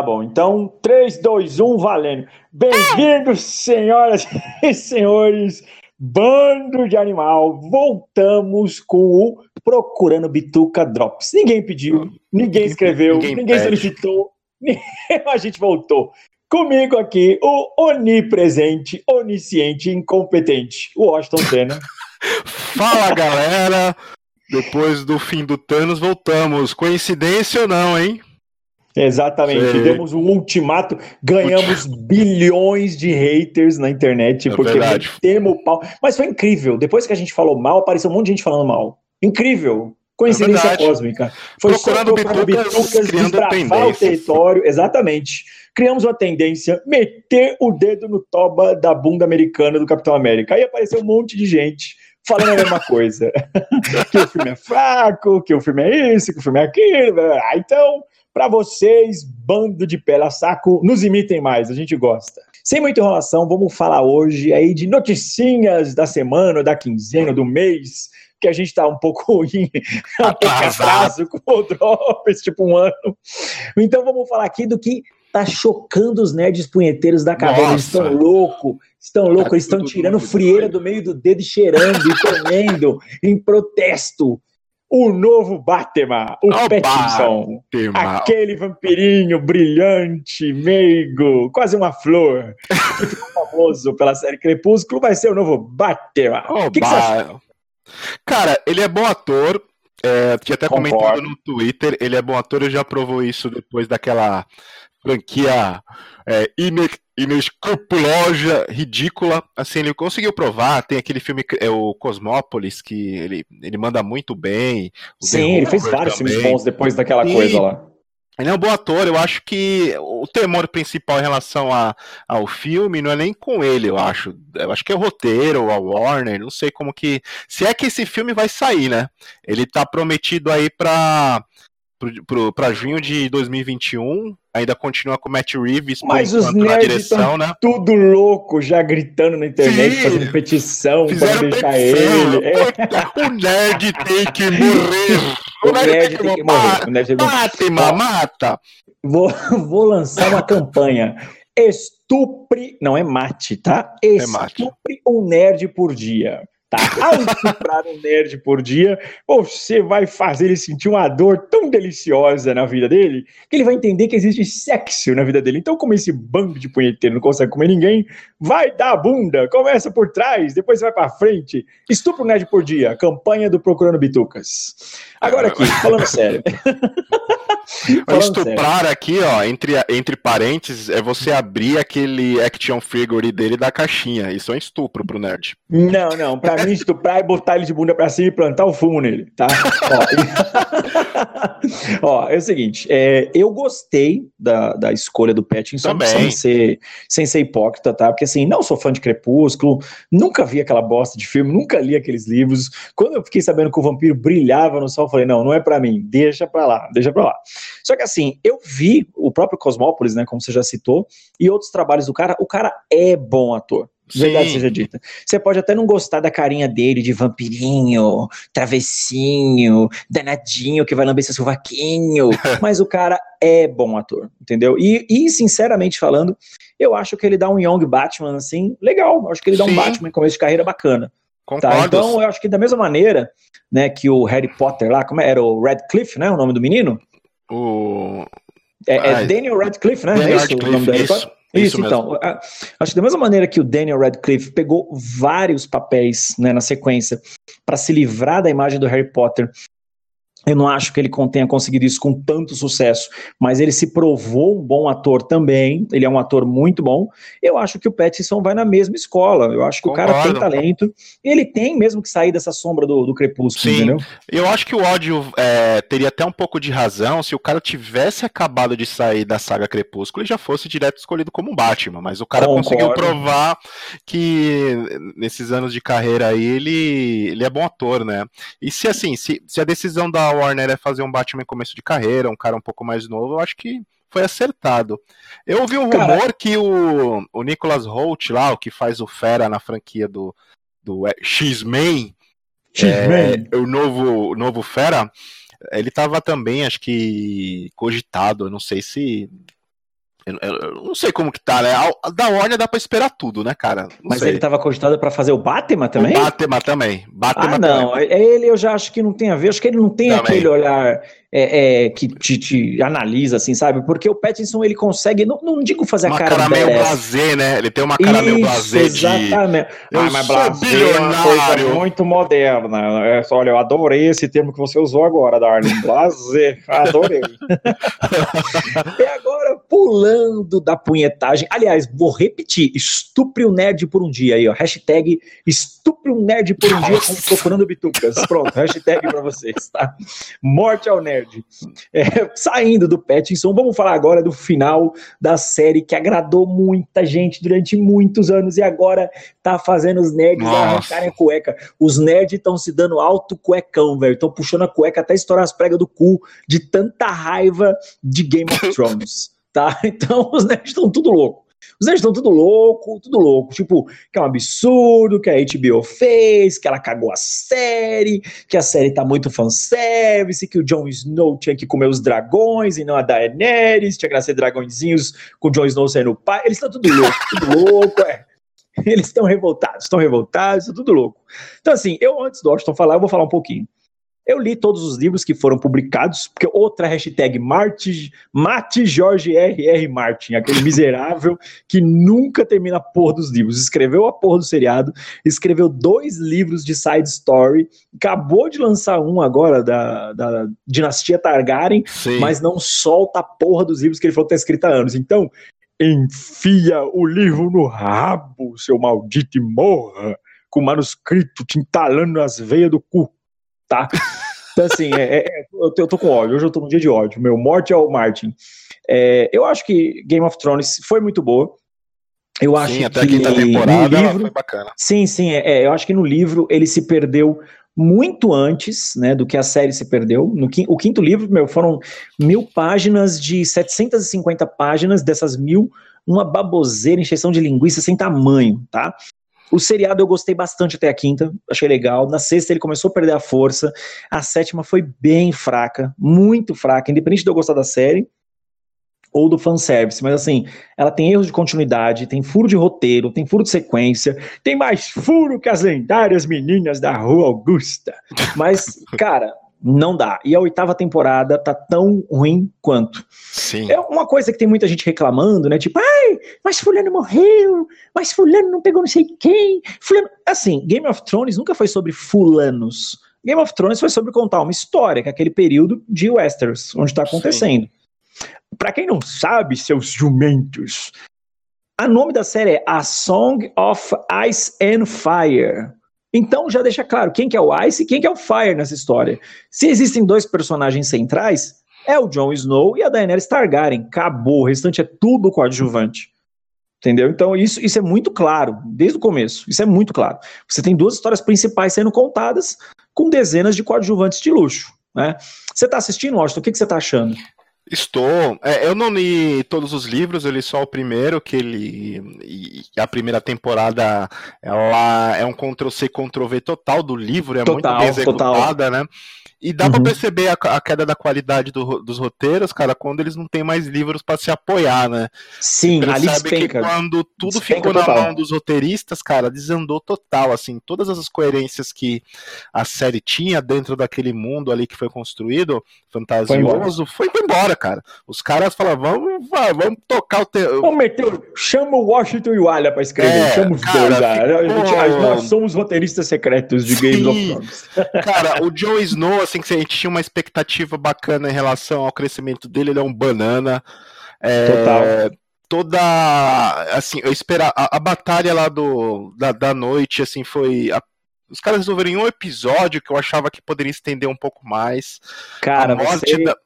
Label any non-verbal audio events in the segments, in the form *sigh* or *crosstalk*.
Tá bom, então 3, 2, 1, valendo. Bem-vindos, senhoras *laughs* e senhores, bando de animal. Voltamos com o Procurando Bituca Drops. Ninguém pediu, ninguém escreveu, ninguém, ninguém solicitou, *laughs* a gente voltou. Comigo aqui, o onipresente, onisciente, incompetente, o Washington Senna. *laughs* Fala, galera! Depois do fim do Thanos, voltamos. Coincidência ou não, hein? Exatamente, Sei. demos um ultimato, ganhamos bilhões de haters na internet, é porque metemos o pau. Mas foi incrível, depois que a gente falou mal, apareceu um monte de gente falando mal. Incrível, coincidência é cósmica. Foi procurando só bitucas, bitucas o território, exatamente. Criamos uma tendência, meter o dedo no toba da bunda americana do Capitão América. Aí apareceu um monte de gente falando a mesma *laughs* coisa. *laughs* que o filme é fraco, que o filme é isso, que o filme é aquilo. Ah, então para vocês, bando de pela saco, nos imitem mais, a gente gosta. Sem muita enrolação, vamos falar hoje aí de noticinhas da semana, da quinzena, do mês, que a gente está um pouco *laughs* em um pouco atraso com o Drops, tipo um ano. Então vamos falar aqui do que tá chocando os nerds punheteiros da caverna. Eles estão loucos, estão loucos, eles estão tirando frieira do meio do dedo e cheirando e comendo em protesto o novo Batman, o oh, Pattinson, Batman. aquele vampirinho brilhante, meigo, quase uma flor, *laughs* que ficou famoso pela série Crepúsculo, vai ser o novo Batman. Oh, o que, que você acha? Cara, ele é bom ator, é, tinha até Concordo. comentado no Twitter, ele é bom ator, ele já provou isso depois daquela franquia é, inescrupulosa, ridícula. Assim, ele conseguiu provar. Tem aquele filme, é o Cosmópolis, que ele, ele manda muito bem. Sim, ele fez vários também. filmes bons depois daquela e... coisa lá. Ele é um bom ator, eu acho que o temor principal em relação a, ao filme não é nem com ele, eu acho. Eu acho que é o roteiro, a Warner, não sei como que. Se é que esse filme vai sair, né? Ele tá prometido aí pra para junho de 2021. Ainda continua com o Matt Reeves Mas os nerds direção, né? tudo louco, já gritando na internet, Sim, fazendo petição para deixar petição. ele. É. O nerd tem que morrer. O, o nerd, nerd, tem que, morrer. O nerd mata, mata, mata. Vou, *laughs* vou lançar uma campanha. Estupre, não é mate, tá? Estupre é mate. um nerd por dia tá? Ao estuprar um nerd por dia, você vai fazer ele sentir uma dor tão deliciosa na vida dele que ele vai entender que existe sexo na vida dele. Então, como esse bando de punheteiro não consegue comer ninguém, vai dar a bunda, começa por trás, depois vai para frente. Estupro nerd por dia, campanha do Procurando Bitucas. Agora aqui, *laughs* falando sério. *laughs* Estuprar aqui, ó, entre, entre parênteses, é você abrir aquele action figure dele da caixinha. Isso é um estupro pro nerd. Não, não. Pra mim, estuprar é botar ele de bunda pra cima e plantar o fumo nele, tá? *laughs* ó, ó, é o seguinte, é, eu gostei da, da escolha do Pattinson, sem ser, sem ser hipócrita, tá? Porque assim, não sou fã de Crepúsculo, nunca vi aquela bosta de filme, nunca li aqueles livros. Quando eu fiquei sabendo que o vampiro brilhava no sol, falei, não, não é para mim, deixa pra lá, deixa pra lá. Só que assim, eu vi o próprio Cosmópolis, né, como você já citou, e outros trabalhos do cara, o cara é bom ator. Sim. Verdade seja dita. Você pode até não gostar da carinha dele de vampirinho, travessinho, danadinho que vai lamber seu sovaquinho, *laughs* mas o cara é bom ator, entendeu? E, e, sinceramente falando, eu acho que ele dá um Young Batman assim, legal. Eu acho que ele dá Sim. um Batman em começo de carreira bacana. Tá? Então eu acho que da mesma maneira, né, que o Harry Potter lá, como é? era o Radcliffe, né, o nome do menino? O é, é Daniel Radcliffe, né? Daniel é isso, Radcliffe, o nome do Harry Potter? Isso, isso então. Acho que da mesma maneira que o Daniel Radcliffe pegou vários papéis né, na sequência para se livrar da imagem do Harry Potter eu não acho que ele tenha conseguido isso com tanto sucesso, mas ele se provou um bom ator também. Ele é um ator muito bom. Eu acho que o Pattinson vai na mesma escola. Eu acho que Concordo. o cara tem talento. Ele tem mesmo que sair dessa sombra do, do crepúsculo, Sim. entendeu? Eu acho que o ódio é, teria até um pouco de razão se o cara tivesse acabado de sair da saga Crepúsculo e já fosse direto escolhido como Batman. Mas o cara Concordo. conseguiu provar que nesses anos de carreira aí ele, ele é bom ator, né? E se assim, se, se a decisão da Warner é fazer um Batman começo de carreira, um cara um pouco mais novo, eu acho que foi acertado. Eu ouvi um cara... rumor que o, o Nicholas Holt lá, o que faz o Fera na franquia do, do é, X-Men, é, o novo, o novo Fera, ele estava também, acho que, cogitado, não sei se Eu, eu, eu, não sei como que tá, né? Da Warner dá pra esperar tudo, né, cara? Não Mas sei. ele tava cogitado para fazer o Batman também? O Batman também. Batman ah, não. Também. É, ele eu já acho que não tem a ver. Acho que ele não tem também. aquele olhar é, é, que te, te, analisa, assim, sabe? Porque o Pattinson, ele consegue, não, não digo fazer uma a cara, cara meio blasé, né? Ele tem uma cara Isso, meio blasé exatamente. de... Ah, mas blasé é uma coisa muito moderna. É, olha, eu adorei esse termo que você usou agora, Darling. *laughs* Blasé, adorei. e agora, pulando da punhetagem. Aliás, vou repetir, estupre o nerd por um dia aí, ó. Hashtag estupre um nerd por um Nossa. dia procurando bitucas. Pronto, hashtag pra vocês, tá? Morte ao nerd. Nerd. É, saindo do Pattinson, vamos falar agora do final da série que agradou muita gente durante muitos anos e agora tá fazendo os nerds arrancarem a cueca. Os nerds estão se dando alto cuecão, velho. Estão puxando a cueca até estourar as pregas do cu de tanta raiva de Game of *laughs* Thrones. tá? Então os nerds estão tudo louco. Os nerds estão tudo louco, tudo louco. Tipo, que é um absurdo, que a HBO fez, que ela cagou a série, que a série tá muito fanservice, que o Jon Snow tinha que comer os dragões e não a Daenerys, tinha que nascer dragõezinhos com o Jon Snow sendo o pai. Eles estão tudo louco, tudo louco, é. Eles estão revoltados, estão revoltados, tudo louco. Então, assim, eu antes do Austin falar, eu vou falar um pouquinho. Eu li todos os livros que foram publicados, porque outra hashtag Marte, Mate Jorge R.R. Martin, aquele miserável que nunca termina a porra dos livros. Escreveu a porra do seriado, escreveu dois livros de side story, acabou de lançar um agora da, da Dinastia Targaryen, Sim. mas não solta a porra dos livros que ele falou que tá escrito há anos. Então, enfia o livro no rabo, seu maldito e morra, com o manuscrito te entalando nas veias do cu tá? Então, assim, é, é, eu, eu tô com ódio, hoje eu tô num dia de ódio. Meu morte é o Martin. É, eu acho que Game of Thrones foi muito boa. Eu acho sim, até que a quinta temporada livro, foi bacana. Sim, sim, é, é, eu acho que no livro ele se perdeu muito antes, né, do que a série se perdeu. No, o quinto livro, meu, foram mil páginas de 750 páginas, dessas mil, uma baboseira, encheção de linguiça sem tamanho, tá? O seriado eu gostei bastante até a quinta, achei legal. Na sexta ele começou a perder a força. A sétima foi bem fraca, muito fraca, independente de eu gostar da série ou do fanservice, mas assim, ela tem erros de continuidade, tem furo de roteiro, tem furo de sequência, tem mais furo que as lendárias meninas da Rua Augusta. Mas, cara, não dá. E a oitava temporada tá tão ruim quanto. Sim. É uma coisa que tem muita gente reclamando, né? Tipo, ai, mas fulano morreu, mas fulano não pegou não sei quem. Fulano... Assim, Game of Thrones nunca foi sobre fulanos. Game of Thrones foi sobre contar uma história, que é aquele período de Westeros, onde tá acontecendo. Para quem não sabe, seus jumentos, a nome da série é A Song of Ice and Fire. Então já deixa claro quem que é o Ice e quem que é o Fire nessa história. Se existem dois personagens centrais, é o Jon Snow e a Daenerys Targaryen. Acabou, o restante é tudo coadjuvante. Entendeu? Então isso, isso é muito claro, desde o começo. Isso é muito claro. Você tem duas histórias principais sendo contadas com dezenas de coadjuvantes de luxo. Né? Você está assistindo, Washington? O que, que você está achando? Estou. É, eu não li todos os livros, eu li só o primeiro, que ele. E a primeira temporada ela é um Ctrl-C, Ctrl-V total do livro, é total, muito bem executada, total. né? E dá uhum. pra perceber a, a, queda da qualidade do, dos roteiros, cara, quando eles não têm mais livros para se apoiar, né? Sim, ali sabe que quando tudo despenca ficou total. na mão dos roteiristas, cara, desandou total, assim, todas as coerências que a série tinha dentro daquele mundo ali que foi construído, fantasioso, foi embora, foi embora cara. Os caras falaram, vamos, vamos tocar o... Te... Vamos meter, chama o Washington e o Alha pra escrever, é, chama os cara, dois, ficou... gente, nós somos roteiristas secretos de Game of Thrones. *laughs* Cara, o Joe Snow, assim, que a gente tinha uma expectativa bacana em relação ao crescimento dele, ele é um banana. É, Total. Toda. Assim, eu esperar. A, a, batalha lá do, da, da noite, assim, foi. A, os caras resolveram em um episódio que eu achava que poderia estender um pouco mais. Cara, a morte você da,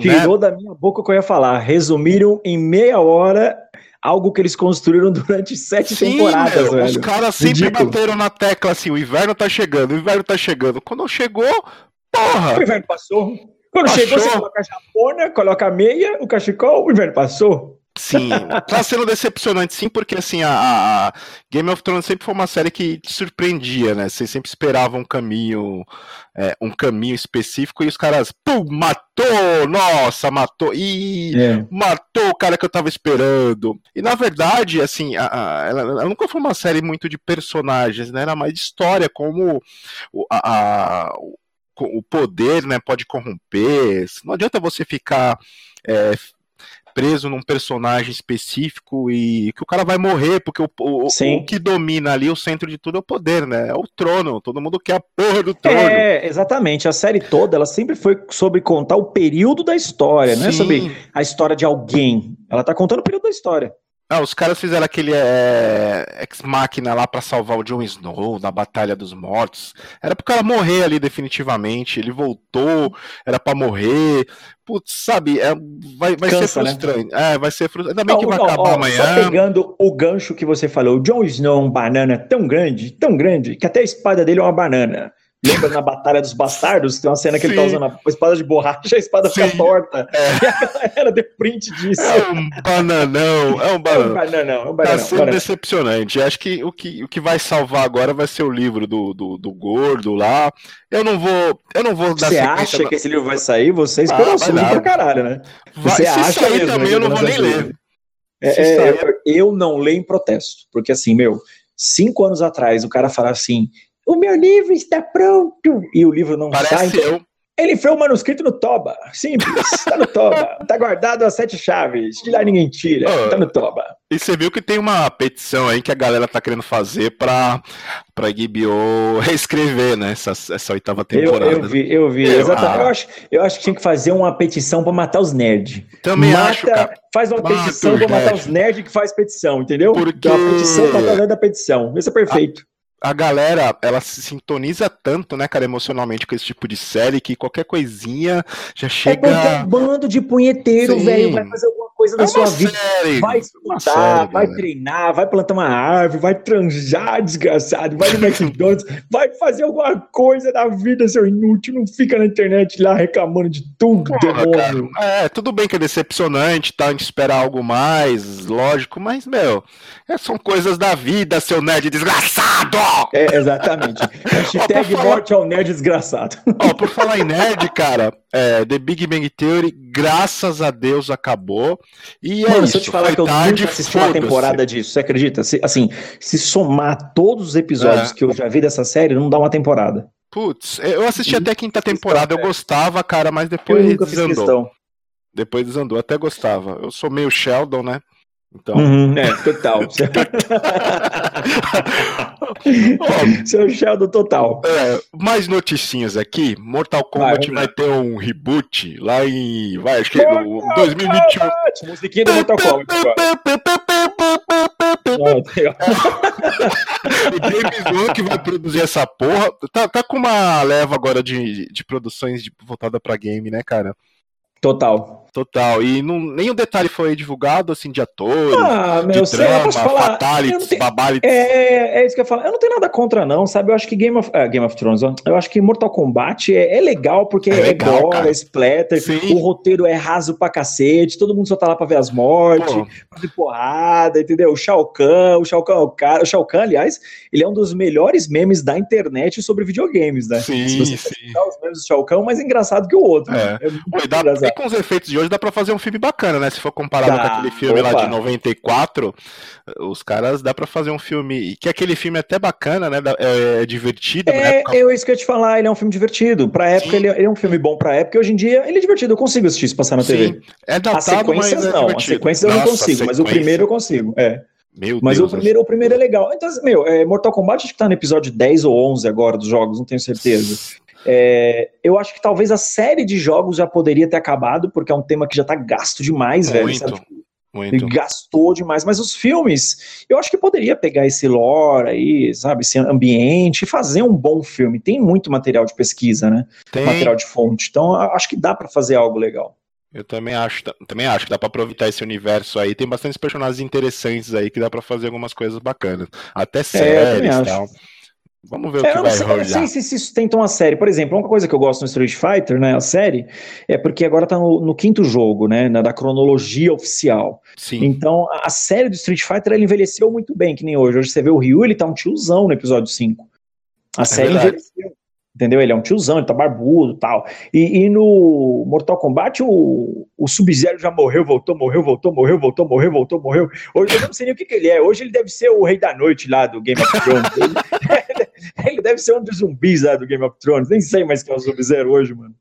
tirou né? da minha boca o que eu ia falar. Resumiram em meia hora algo que eles construíram *laughs* durante sete Sim, temporadas, meu. Os caras sempre Ridículo. bateram na tecla assim: o inverno tá chegando, o inverno tá chegando. Quando chegou, Porra! O inverno passou. Quando passou. chegou, você coloca a japona, coloca a meia, o cachecol, o inverno passou. Sim, tá sendo decepcionante, sim, porque assim, a, a, Game of Thrones sempre foi uma série que te surpreendia, né? Você sempre esperava um caminho, é, um caminho específico e os caras, pum, matou! Nossa, matou! E é. matou o cara que eu tava esperando. E na verdade, assim, a, a, ela, ela, nunca foi uma série muito de personagens, né? Era mais de história, como o, a, o poder né, pode corromper. Não adianta você ficar. É, preso num personagem específico e que o cara vai morrer, porque o, o, o, que domina ali, o centro de tudo é o poder, né? É o trono, todo mundo quer a porra do trono. É, exatamente. A série toda, ela sempre foi sobre contar o período da história, Sim. não é sobre a história de alguém. Ela tá contando o período da história. Ah, os caras fizeram aquele é, ex-máquina lá para salvar o Jon Snow na Batalha dos Mortos. Era pro cara morrer ali definitivamente. Ele voltou, era para morrer. Putz, sabe, é, vai, vai Cansa, ser né? frustrante. Né? É, vai ser frustrante. Ainda bem não, que vai não, acabar ó, amanhã. Só pegando o gancho que você falou, o Jon Snow é um banana tão grande, tão grande, que até a espada dele é uma banana. Lembra na Batalha dos Bastardos? Tem uma cena que Sim. ele tá usando a espada de borracha, a espada Sim. fica torta. É. *laughs* E a galera deu print disso. É um bananão, é um bananão. É um bananão, é um bananão. Tá sendo bananão. decepcionante. Acho que o, que o que vai salvar agora vai ser o livro do, do, do gordo lá. Eu não vou. Eu não vou dar Você acha que esse livro vai sair? Você esperou ah, pra caralho, né? Vai, Você acha sair mesmo, também, eu não vou nem ler. É, é, eu não leio em protesto. Porque assim, meu, cinco anos atrás o cara falava assim o meu livro está pronto. E o livro não Parece sai. Eu. Ele foi o manuscrito no Toba. Simples. Está no Toba. Está *laughs* guardado as sete chaves. De lá ninguém tira. Está no Toba. E você viu que tem uma petição aí que a galera tá querendo fazer para para HBO reescrever, né? Essa, essa oitava temporada. Eu, eu vi, eu vi. Eu, exatamente. Ah. Eu, acho, eu acho que tinha que fazer uma petição para matar os nerds. Também Mata, acho, cara. Faz uma Mata petição para matar os nerds que faz petição, entendeu? Porque... Então, a petição tá dando a petição. Isso é perfeito a galera, ela se sintoniza tanto, né, cara, emocionalmente com esse tipo de série que qualquer coisinha já é chega. É um bando de punheteiro, velho, vai fazer alguma coisa é da sua vida. Série, vai estudar, série, vai treinar, vai plantar uma árvore, vai tranjar, desgraçado, vai no McDonald's, *laughs* vai fazer alguma coisa da vida, seu inútil. Não fica na internet lá reclamando de tudo, Porra, demônio. Cara, é, tudo bem que é decepcionante, tá? A gente espera algo mais, lógico, mas, meu, é, são coisas da vida, seu nerd desgraçado! É, exatamente. Hashtag morte ao nerd desgraçado. Ó, por falar em nerd, cara, é, The Big Bang Theory, graças a Deus, acabou. E é Mano, isso, se eu te falar que eu tarde, nunca assisti uma temporada disso, você acredita? Se, assim, se somar todos os episódios é. que eu já vi dessa série, não dá uma temporada. Putz, eu assisti até a quinta temporada, eu gostava, cara, mas depois eu nunca desandou. Depois desandou, até gostava. Eu sou meio Sheldon, né? Então. Uhum, é, total. *laughs* Seu Sheldon total. É, mais noticinhas aqui. Mortal Kombat vai, vai ter um reboot lá em. Vai, acho que no 2021. Musiquinha do Mortal Kombat. *laughs* o James Wan que vai produzir essa porra. Tá, tá com uma leva agora de, de produções de, voltada pra game, né, cara? Total. Total. E não, nenhum detalhe foi divulgado, assim, de atores, ah, meu, de drama, fatalities, tenho, babalities. É, é isso que eu ia falar. Eu não tenho nada contra, não, sabe? Eu acho que Game of, uh, Game of Thrones, ó, eu acho que Mortal Kombat é, é legal, porque é, é gore, é splatter, Sim. o roteiro é raso pra cacete, todo mundo só tá lá pra ver as mortes, Pô. pra ver porrada, entendeu? O Shao Kahn, o Shao Kahn, o, cara, o Shao Kahn, aliás, ele é um dos melhores memes da internet sobre videogames, né? Sim, Se você sim. os memes do Shao Kahn, mais engraçado que o outro. É. Né? é e com os efeitos de hoje dá pra fazer um filme bacana, né? Se for comparado com aquele filme opa. lá de 94, os caras dá para fazer um filme. Que aquele filme é até bacana, né? É, é divertido. É, época... é isso que eu ia te falar, ele é um filme divertido. Pra época, ele, ele, é um filme bom pra época, e hoje em dia ele é divertido. Eu consigo assistir isso passar na Sim. TV. É datado, As sequências é não, as sequências Nossa, eu não consigo, mas o primeiro eu consigo. É. Meu mas Deus, o primeiro, o primeiro é legal. Então, meu, é, Mortal Kombat acho que tá no episódio 10 ou 11 agora dos jogos, não tenho certeza. É, eu acho que talvez a série de jogos já poderia ter acabado, porque é um tema que já tá gasto demais, muito, velho. Muito. Ele gastou demais, mas os filmes, eu acho que poderia pegar esse lore aí, sabe, esse ambiente e fazer um bom filme. Tem muito material de pesquisa, né? Tem. Material de fonte. Então, acho que dá para fazer algo legal. Eu também acho, também acho que dá para aproveitar esse universo aí. Tem bastantes personagens interessantes aí que dá para fazer algumas coisas bacanas. Até séries e é, tal. Vamos ver é, o que vai sei, rolar. Eu não sei se isso tenta uma série. Por exemplo, uma coisa que eu gosto no Street Fighter, né, a série, é porque agora tá no, no quinto jogo, né, na, da cronologia oficial. Sim. Então, a série do Street Fighter, ela envelheceu muito bem, que nem hoje. Hoje você vê o Ryu, ele tá um tiozão no episódio 5. A é série verdade. envelheceu. Entendeu? Ele é um tiozão, ele tá barbudo tal. E, e no Mortal Kombat, o, o Sub-Zero já morreu, voltou, morreu, voltou, morreu, voltou, morreu, voltou, morreu. Hoje eu não sei nem o que, que, ele é. Hoje ele deve ser o Rei da Noite lá do Game of Thrones. ele, *laughs* *laughs* ele deve ser um dos zumbis lá do Game of Thrones. Nem sei mais quem é o Sub-Zero hoje, mano.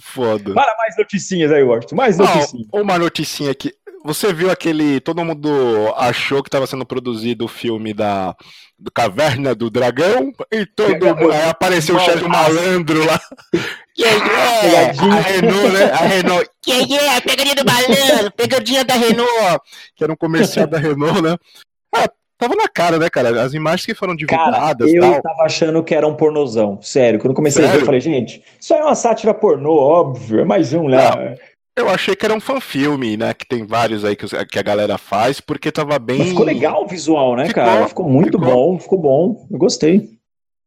Foda. Fala mais noticinhas aí, Washington. Mais noticinhas. Uma noticinha aqui. Você viu aquele. Todo mundo achou que estava sendo produzido o filme da do Caverna do Dragão e todo mundo. Aí apareceu o chefe malandro lá. *laughs* Que é? A Renault, né? A Renault. Que é? Pegadinha do malandro, pegadinha da Renault. Que era um comercial da Renault, né? Ah, tava na cara, né, cara? As imagens que foram divulgadas. Cara, eu tal. tava achando que era um pornozão. Sério, quando comecei Sério? a ver, eu falei, gente, isso é uma sátira pornô, óbvio. É mais um lá. Né? Eu achei que era um fanfilme, né? Que tem vários aí que, que a galera faz, porque tava bem. Mas ficou legal o visual, né, ficou, cara? Ficou muito ficou. bom, ficou bom. Eu gostei.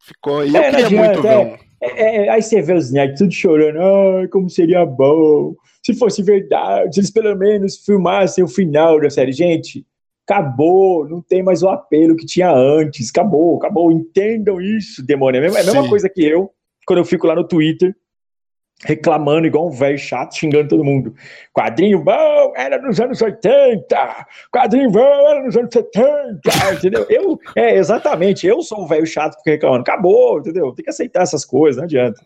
Ficou. E é, eu queria muito ver. Um... É, é, aí você vê os nerds tudo chorando. Ai, como seria bom. Se fosse verdade, se eles pelo menos filmassem o final da série. Gente, acabou, não tem mais o apelo que tinha antes. Acabou, acabou. Entendam isso, demônio. É a mesma, é a mesma coisa que eu, quando eu fico lá no Twitter reclamando igual um velho chato, xingando todo mundo. Quadrinho bom era nos anos 80, quadrinho bom era nos anos 70, *laughs* entendeu? Eu, é, exatamente, eu sou o velho chato que reclamando. Acabou, entendeu? Tem que aceitar essas coisas, não adianta.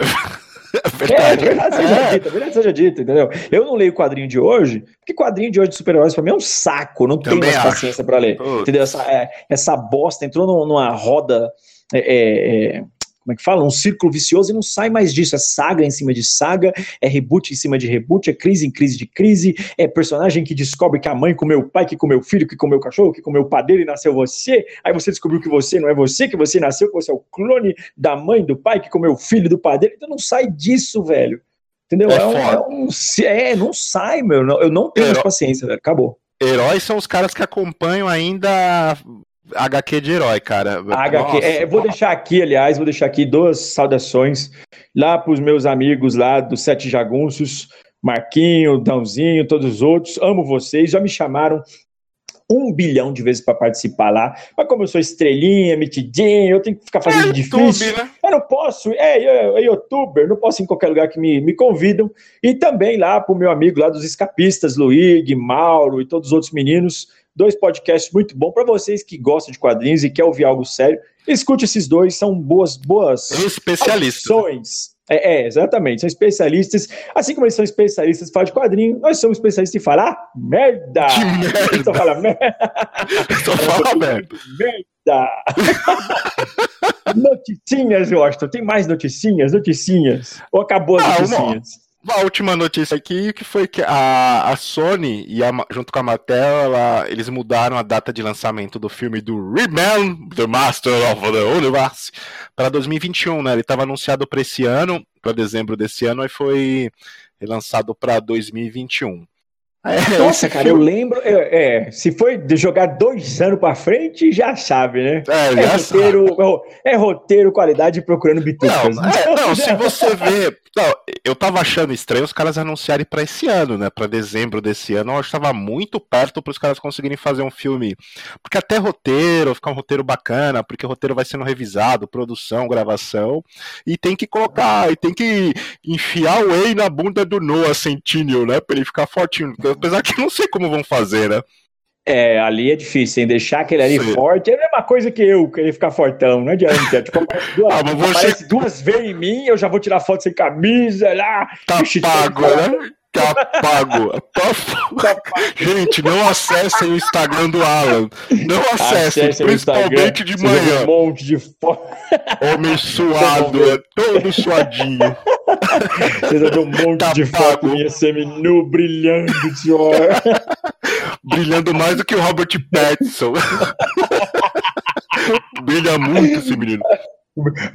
*laughs* *laughs* É verdade. É, verdade seja é. dita, verdade seja dita, entendeu? Eu não leio o quadrinho de hoje, porque quadrinho de hoje de super-heróis pra mim é um saco, não tenho mais paciência pra ler. Putz. Entendeu? Essa, é, essa bosta entrou numa roda é, é, é como é que fala? Um círculo vicioso e não sai mais disso. É saga em cima de saga, é reboot em cima de reboot, é crise em crise de crise, é personagem que descobre que a mãe comeu o pai, que comeu o filho, que comeu o cachorro, que comeu o padeiro e nasceu você. Aí você descobriu que você não é você, que você nasceu, que você é o clone da mãe, do pai, que comeu o filho do padeiro. Então não sai disso, velho. Entendeu? É, é, um, é, um, é não sai, meu. Eu não tenho mais paciência, velho. Acabou. Heróis são os caras que acompanham ainda HQ de herói, cara. HQ, é, vou deixar aqui, aliás, vou deixar aqui duas saudações lá para os meus amigos lá do Sete Jagunços, Marquinho, Dãozinho, todos os outros. Amo vocês, já me chamaram um bilhão de vezes para participar lá. Mas como eu sou estrelinha, metidinho, eu tenho que ficar fazendo é difícil. YouTube, né? Eu não posso, é, é, é, youtuber, não posso ir em qualquer lugar que me, me convidam. E também lá para o meu amigo lá dos escapistas, Luigi, Mauro e todos os outros meninos dois podcasts muito bons para vocês que gostam de quadrinhos e quer ouvir algo sério. Escute esses dois, são boas, boas especialistas. É, é, exatamente, são especialistas. Assim como eles são especialistas em falar de quadrinho, nós somos especialistas em falar merda. Que merda. Só fala merda. *laughs* Só fala *laughs* merda. Merda. *laughs* noticinhas, Washington. Tem mais noticinhas? Noticinhas. Ou acabou as ah, noticinhas? Uma uma última notícia aqui que foi que a, a Sony e a, junto com a Mattel, ela, eles mudaram a data de lançamento do filme do Rebound, The Master of the Universe, para 2021, né? Ele estava anunciado para esse ano, para dezembro desse ano, e foi lançado para 2021. É, Nossa, cara, eu lembro. É, é, se foi de jogar dois anos pra frente, já sabe, né? É, é roteiro, é, é, roteiro, qualidade procurando bitucas. Não, é, não se *laughs* você vê. Não, eu tava achando estranho os caras anunciarem para esse ano, né? Para dezembro desse ano. Eu estava muito perto para os caras conseguirem fazer um filme. Porque até roteiro, ficar um roteiro bacana, porque o roteiro vai sendo revisado, produção, gravação. E tem que colocar, e tem que enfiar o Whey na bunda do Noah Centineo, né? Pra ele ficar fortinho. Apesar que não sei como vão fazer, né? É, ali é difícil, hein? Deixar aquele ali Sim. forte é a mesma coisa que eu, querer ficar fortão, não adianta. tipo, *laughs* aparece duas, ah, você... aparece duas vezes em mim, eu já vou tirar foto sem camisa lá. Tá pago, né? Tá pago. Tá Gente, não acessem o Instagram do Alan. Não acessem, acessem principalmente de manhã. Um monte de foto. *laughs* Homem suado, é todo suadinho. Vocês vão ver um monte tá de pago. foto minha semi-nu brilhando de hora. *laughs* Brilhando mais do que o Robert Pattinson. *laughs* Brilha muito esse menino.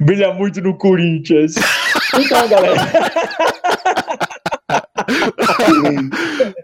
Brilha muito no Corinthians. Então, galera. *laughs* mean,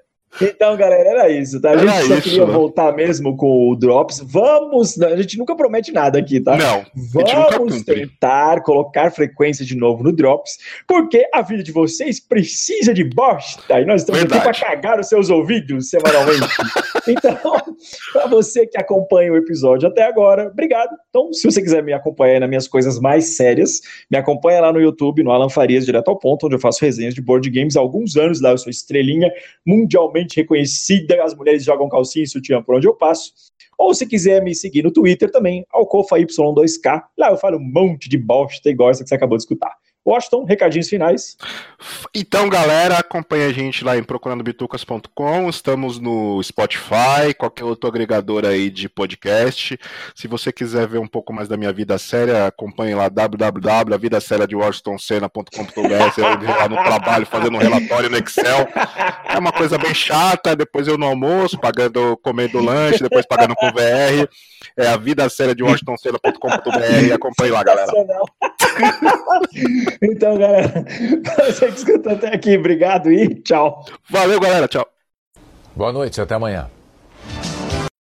Então, galera, era isso, tá? A gente era só isso, queria voltar mesmo com o Drops. Vamos, a gente nunca promete nada aqui, tá? Não. Vamos tentar colocar frequência de novo no Drops, porque a vida de vocês precisa de bosta e nós estamos Verdade. aqui para cagar os seus ouvidos semanalmente. *laughs* então, *laughs* para você que acompanha o episódio até agora, obrigado. Então, se você quiser me acompanhar nas minhas coisas mais sérias, me acompanha lá no YouTube, no Alan Farias, direto ao ponto, onde eu faço resenhas de board games há alguns anos lá. Eu sou estrelinha mundialmente reconhecida. As mulheres jogam calcinha e sutiã por onde eu passo. Ou se quiser me seguir no Twitter também, AlcofaY2K. Lá eu falo um monte de bosta igual essa que você acabou de escutar. Washington, recadinhos finais. Então, galera, acompanha a gente lá em procurandobitucas.com. Estamos no Spotify, qualquer outro agregador aí de podcast. Se você quiser ver um pouco mais da minha vida séria, acompanhe lá www.avidaséria.washingtoncena.com.br. Eu lá no trabalho fazendo um relatório no Excel. É uma coisa bem chata. Depois eu no almoço, pagando, comendo lanche, depois pagando com VR. É a vida séria de washingtoncena.com.br. Acompanhe lá, galera. Então, galera, *laughs* você que escutou até aqui, obrigado e tchau. Valeu, galera, tchau. Boa noite, até amanhã.